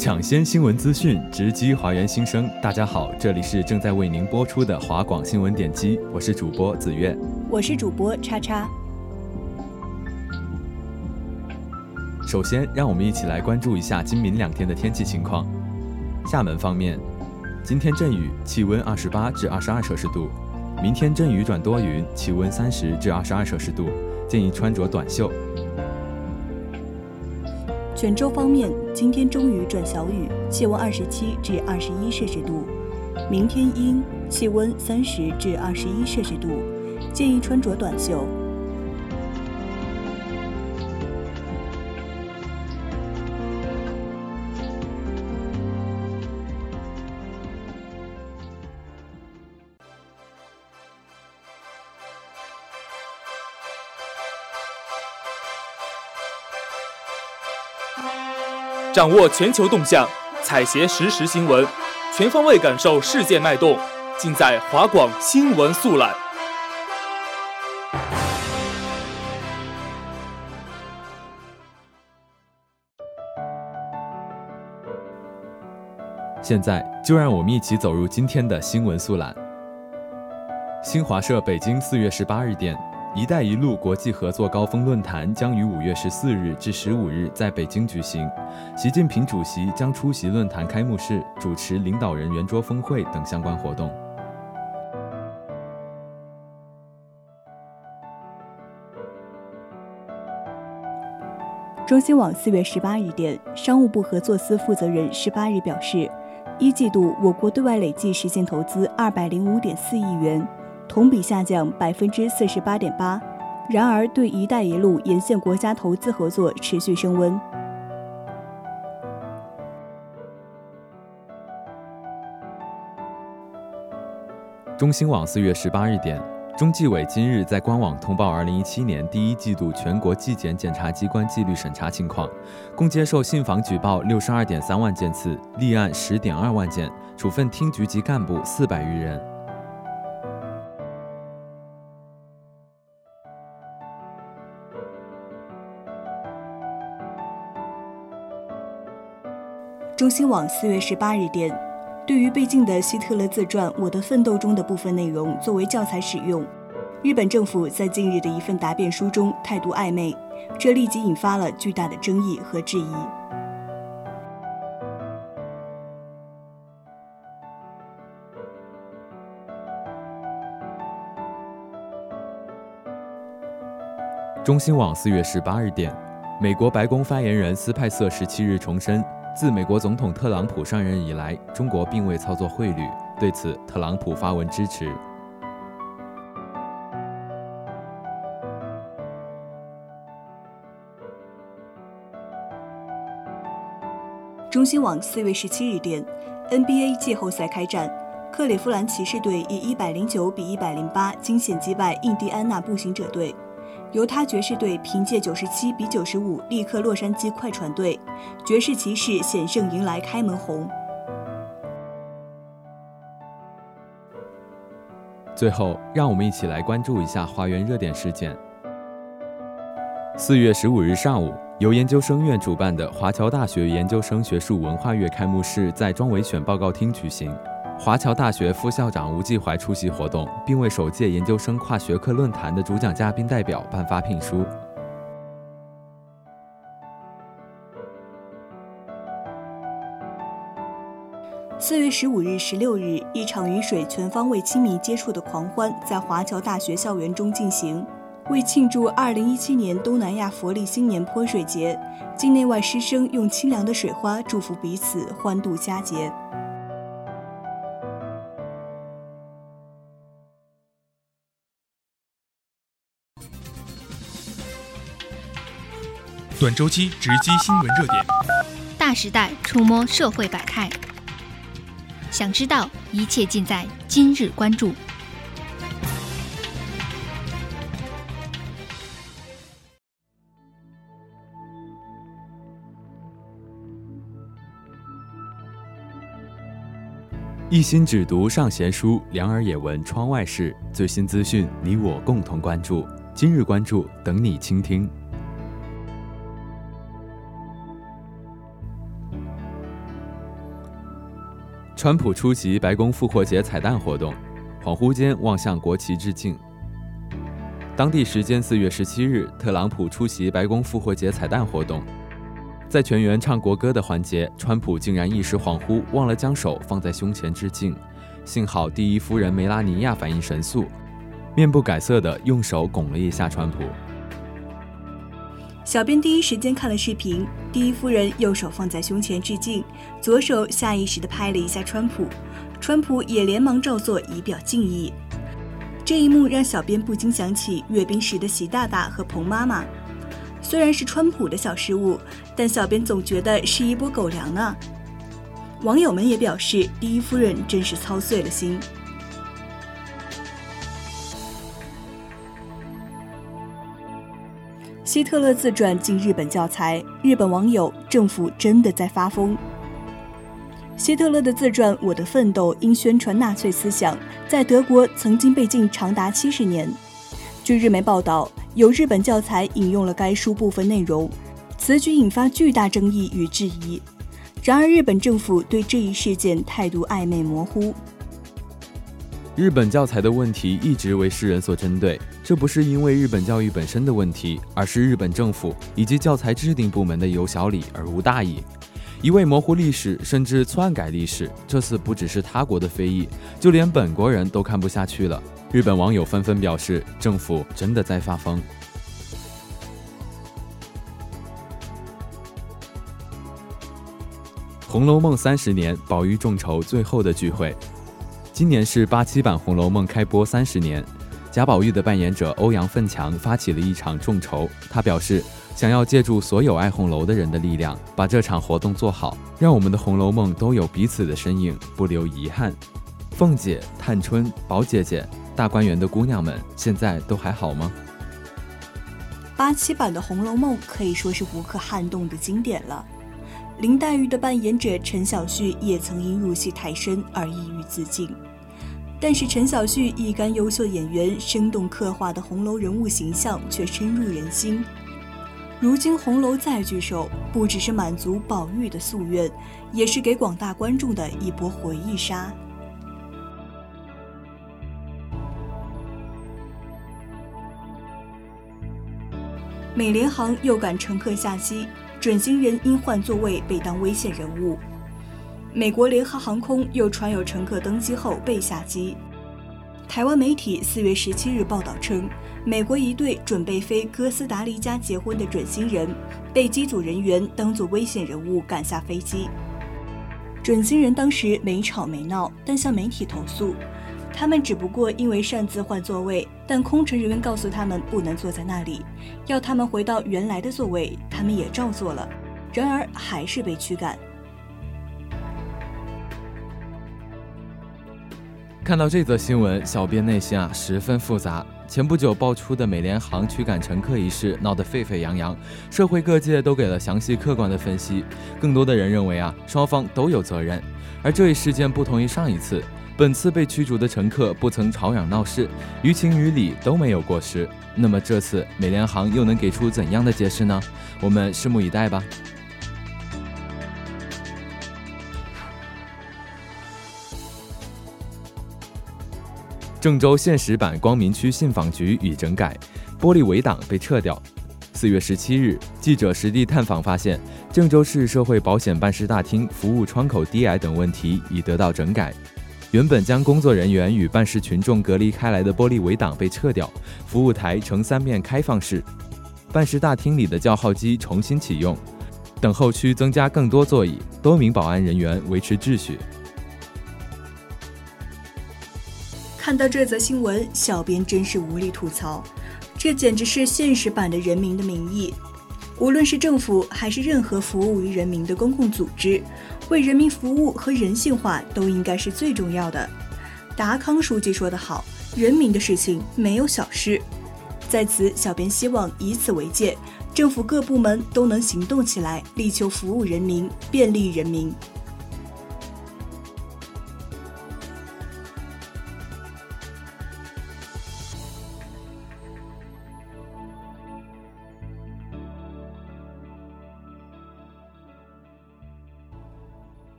抢先新闻资讯，直击华园新生。大家好，这里是正在为您播出的华广新闻点击，我是主播子月，我是主播叉叉。首先，让我们一起来关注一下今明两天的天气情况。厦门方面，今天阵雨，气温二十八至二十二摄氏度；明天阵雨转多云，气温三十至二十二摄氏度，建议穿着短袖。泉州方面，今天中雨转小雨，气温二十七至二十一摄氏度；明天阴，气温三十至二十一摄氏度，建议穿着短袖。掌握全球动向，采撷实时新闻，全方位感受世界脉动，尽在华广新闻速览。现在就让我们一起走入今天的新闻速览。新华社北京四月十八日电。“一带一路”国际合作高峰论坛将于五月十四日至十五日在北京举行，习近平主席将出席论坛开幕式，主持领导人圆桌峰会等相关活动。中新网四月十八日电，商务部合作司负责人十八日表示，一季度我国对外累计实现投资二百零五点四亿元。同比下降百分之四十八点八，然而对“一带一路”沿线国家投资合作持续升温。中新网四月十八日电，中纪委今日在官网通报二零一七年第一季度全国纪检检察机关纪律审查情况，共接受信访举报六十二点三万件次，立案十点二万件，处分厅局级干部四百余人。中新网四月十八日电，对于被禁的希特勒自传《我的奋斗》中的部分内容作为教材使用，日本政府在近日的一份答辩书中态度暧昧，这立即引发了巨大的争议和质疑。中新网四月十八日电，美国白宫发言人斯派瑟十七日重申。自美国总统特朗普上任以来，中国并未操作汇率。对此，特朗普发文支持。中新网四月十七日电，NBA 季后赛开战，克利夫兰骑士队以一百零九比一百零八惊险击败印第安纳步行者队。犹他爵士队凭借九十七比九十五力克洛杉矶快船队，爵士骑士险胜迎来开门红。最后，让我们一起来关注一下华园热点事件。四月十五日上午，由研究生院主办的华侨大学研究生学术文化月开幕式在庄维选报告厅举行。华侨大学副校长吴继怀出席活动，并为首届研究生跨学科论坛的主讲嘉宾代表颁发聘书。四月十五日、十六日，一场雨水全方位亲密接触的狂欢在华侨大学校园中进行。为庆祝二零一七年东南亚佛历新年泼水节，境内外师生用清凉的水花祝福彼此欢度佳节。短周期直击新闻热点，大时代触摸社会百态。想知道一切尽在今日关注。一心只读圣贤书，两耳也闻窗外事。最新资讯，你我共同关注。今日关注，等你倾听。川普出席白宫复活节彩蛋活动，恍惚间望向国旗致敬。当地时间四月十七日，特朗普出席白宫复活节彩蛋活动，在全员唱国歌的环节，川普竟然一时恍惚，忘了将手放在胸前致敬。幸好第一夫人梅拉尼亚反应神速，面不改色的用手拱了一下川普。小编第一时间看了视频，第一夫人右手放在胸前致敬，左手下意识地拍了一下川普，川普也连忙照做以表敬意。这一幕让小编不禁想起阅兵时的习大大和彭妈妈。虽然是川普的小失误，但小编总觉得是一波狗粮呢。网友们也表示，第一夫人真是操碎了心。希特勒自传进日本教材，日本网友政府真的在发疯。希特勒的自传《我的奋斗》因宣传纳粹思想，在德国曾经被禁长达七十年。据日媒报道，有日本教材引用了该书部分内容，此举引发巨大争议与质疑。然而，日本政府对这一事件态度暧昧模糊。日本教材的问题一直为世人所针对，这不是因为日本教育本身的问题，而是日本政府以及教材制定部门的有小理而无大义，一味模糊历史，甚至篡改历史。这次不只是他国的非议，就连本国人都看不下去了。日本网友纷纷表示，政府真的在发疯。《红楼梦》三十年，宝玉众筹最后的聚会。今年是八七版《红楼梦》开播三十年，贾宝玉的扮演者欧阳奋强发起了一场众筹。他表示，想要借助所有爱红楼的人的力量，把这场活动做好，让我们的《红楼梦》都有彼此的身影，不留遗憾。凤姐、探春、宝姐姐、大观园的姑娘们，现在都还好吗？八七版的《红楼梦》可以说是无可撼动的经典了。林黛玉的扮演者陈晓旭也曾因入戏太深而抑郁自尽。但是陈晓旭一干优秀演员生动刻画的红楼人物形象却深入人心。如今红楼再聚首，不只是满足宝玉的夙愿，也是给广大观众的一波回忆杀。美联航又赶乘客下机，准新人因换座位被当危险人物。美国联合航空又传有乘客登机后被下机。台湾媒体四月十七日报道称，美国一对准备飞哥斯达黎加结婚的准新人，被机组人员当作危险人物赶下飞机。准新人当时没吵没闹，但向媒体投诉，他们只不过因为擅自换座位，但空乘人员告诉他们不能坐在那里，要他们回到原来的座位，他们也照做了，然而还是被驱赶。看到这则新闻，小编内心啊十分复杂。前不久爆出的美联航驱赶乘客一事闹得沸沸扬扬，社会各界都给了详细客观的分析。更多的人认为啊，双方都有责任。而这一事件不同于上一次，本次被驱逐的乘客不曾吵嚷闹事，于情于理都没有过失。那么这次美联航又能给出怎样的解释呢？我们拭目以待吧。郑州现实版光明区信访局已整改，玻璃围挡被撤掉。四月十七日，记者实地探访发现，郑州市社会保险办事大厅服务窗口低矮等问题已得到整改。原本将工作人员与办事群众隔离开来的玻璃围挡被撤掉，服务台呈三面开放式。办事大厅里的叫号机重新启用，等候区增加更多座椅，多名保安人员维持秩序。看到这则新闻，小编真是无力吐槽，这简直是现实版的《人民的名义》。无论是政府还是任何服务于人民的公共组织，为人民服务和人性化都应该是最重要的。达康书记说得好：“人民的事情没有小事。”在此，小编希望以此为戒，政府各部门都能行动起来，力求服务人民，便利人民。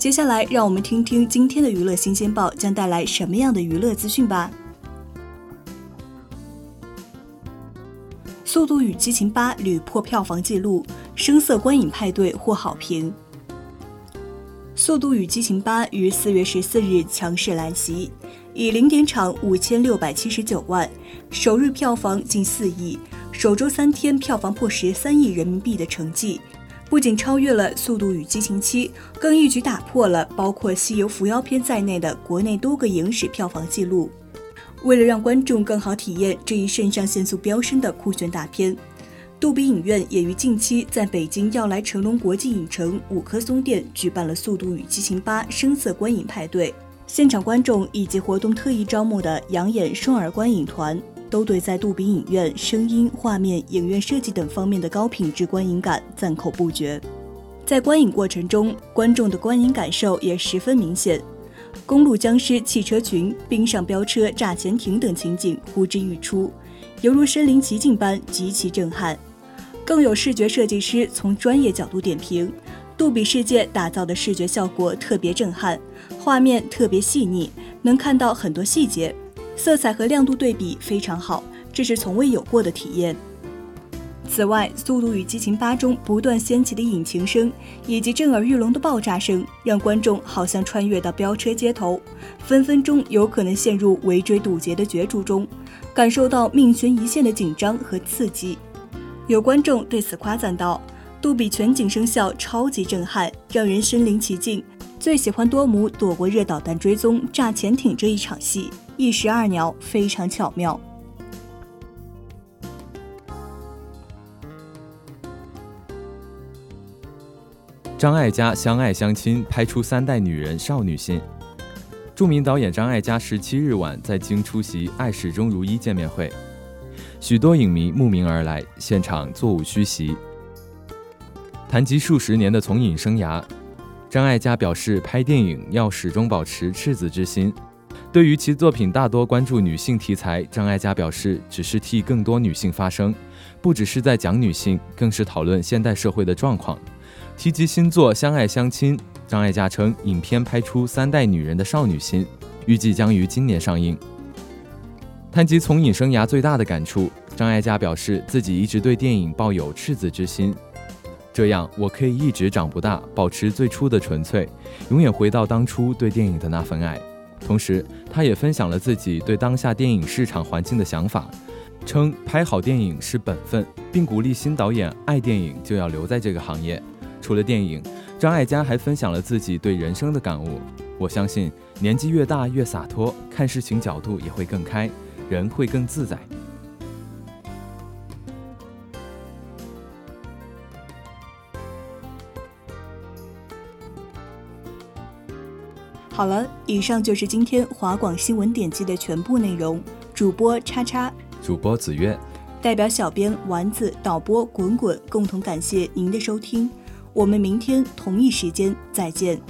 接下来，让我们听听今天的娱乐新鲜报将带来什么样的娱乐资讯吧。《速度与激情八》屡破票房纪录，声色观影派对获好评。《速度与激情八》于四月十四日强势来袭，以零点场五千六百七十九万，首日票房近四亿，首周三天票房破十三亿人民币的成绩，不仅超越了《速度与激情七》，更一举打破了包括《西游伏妖篇》在内的国内多个影史票房纪录。为了让观众更好体验这一肾上腺素飙升的酷炫大片，杜比影院也于近期在北京要来成龙国际影城五棵松店举办了《速度与激情八》声色观影派对。现场观众以及活动特意招募的养眼双耳观影团，都对在杜比影院声音、画面、影院设计等方面的高品质观影感赞口不绝。在观影过程中，观众的观影感受也十分明显。公路僵尸、汽车群、冰上飙车、炸潜艇等情景呼之欲出，犹如身临其境般极其震撼。更有视觉设计师从专业角度点评：杜比世界打造的视觉效果特别震撼，画面特别细腻，能看到很多细节，色彩和亮度对比非常好，这是从未有过的体验。此外，《速度与激情八》中不断掀起的引擎声以及震耳欲聋的爆炸声，让观众好像穿越到飙车街头，分分钟有可能陷入围追堵截的角逐中，感受到命悬一线的紧张和刺激。有观众对此夸赞道：“杜比全景声效超级震撼，让人身临其境。最喜欢多姆躲过热导弹追踪、炸潜艇这一场戏，一石二鸟，非常巧妙。”张艾嘉相爱相亲，拍出三代女人少女心。著名导演张艾嘉十七日晚在京出席《爱始终如一》见面会，许多影迷慕名而来，现场座无虚席。谈及数十年的从影生涯，张艾嘉表示，拍电影要始终保持赤子之心。对于其作品大多关注女性题材，张艾嘉表示，只是替更多女性发声，不只是在讲女性，更是讨论现代社会的状况。提及新作《相爱相亲》，张艾嘉称影片拍出三代女人的少女心，预计将于今年上映。谈及从影生涯最大的感触，张艾嘉表示自己一直对电影抱有赤子之心，这样我可以一直长不大，保持最初的纯粹，永远回到当初对电影的那份爱。同时，他也分享了自己对当下电影市场环境的想法，称拍好电影是本分，并鼓励新导演爱电影就要留在这个行业。除了电影，张艾嘉还分享了自己对人生的感悟。我相信，年纪越大越洒脱，看事情角度也会更开，人会更自在。好了，以上就是今天华广新闻点击的全部内容。主播叉叉，主播子苑，代表小编丸子、导播滚滚共同感谢您的收听。我们明天同一时间再见。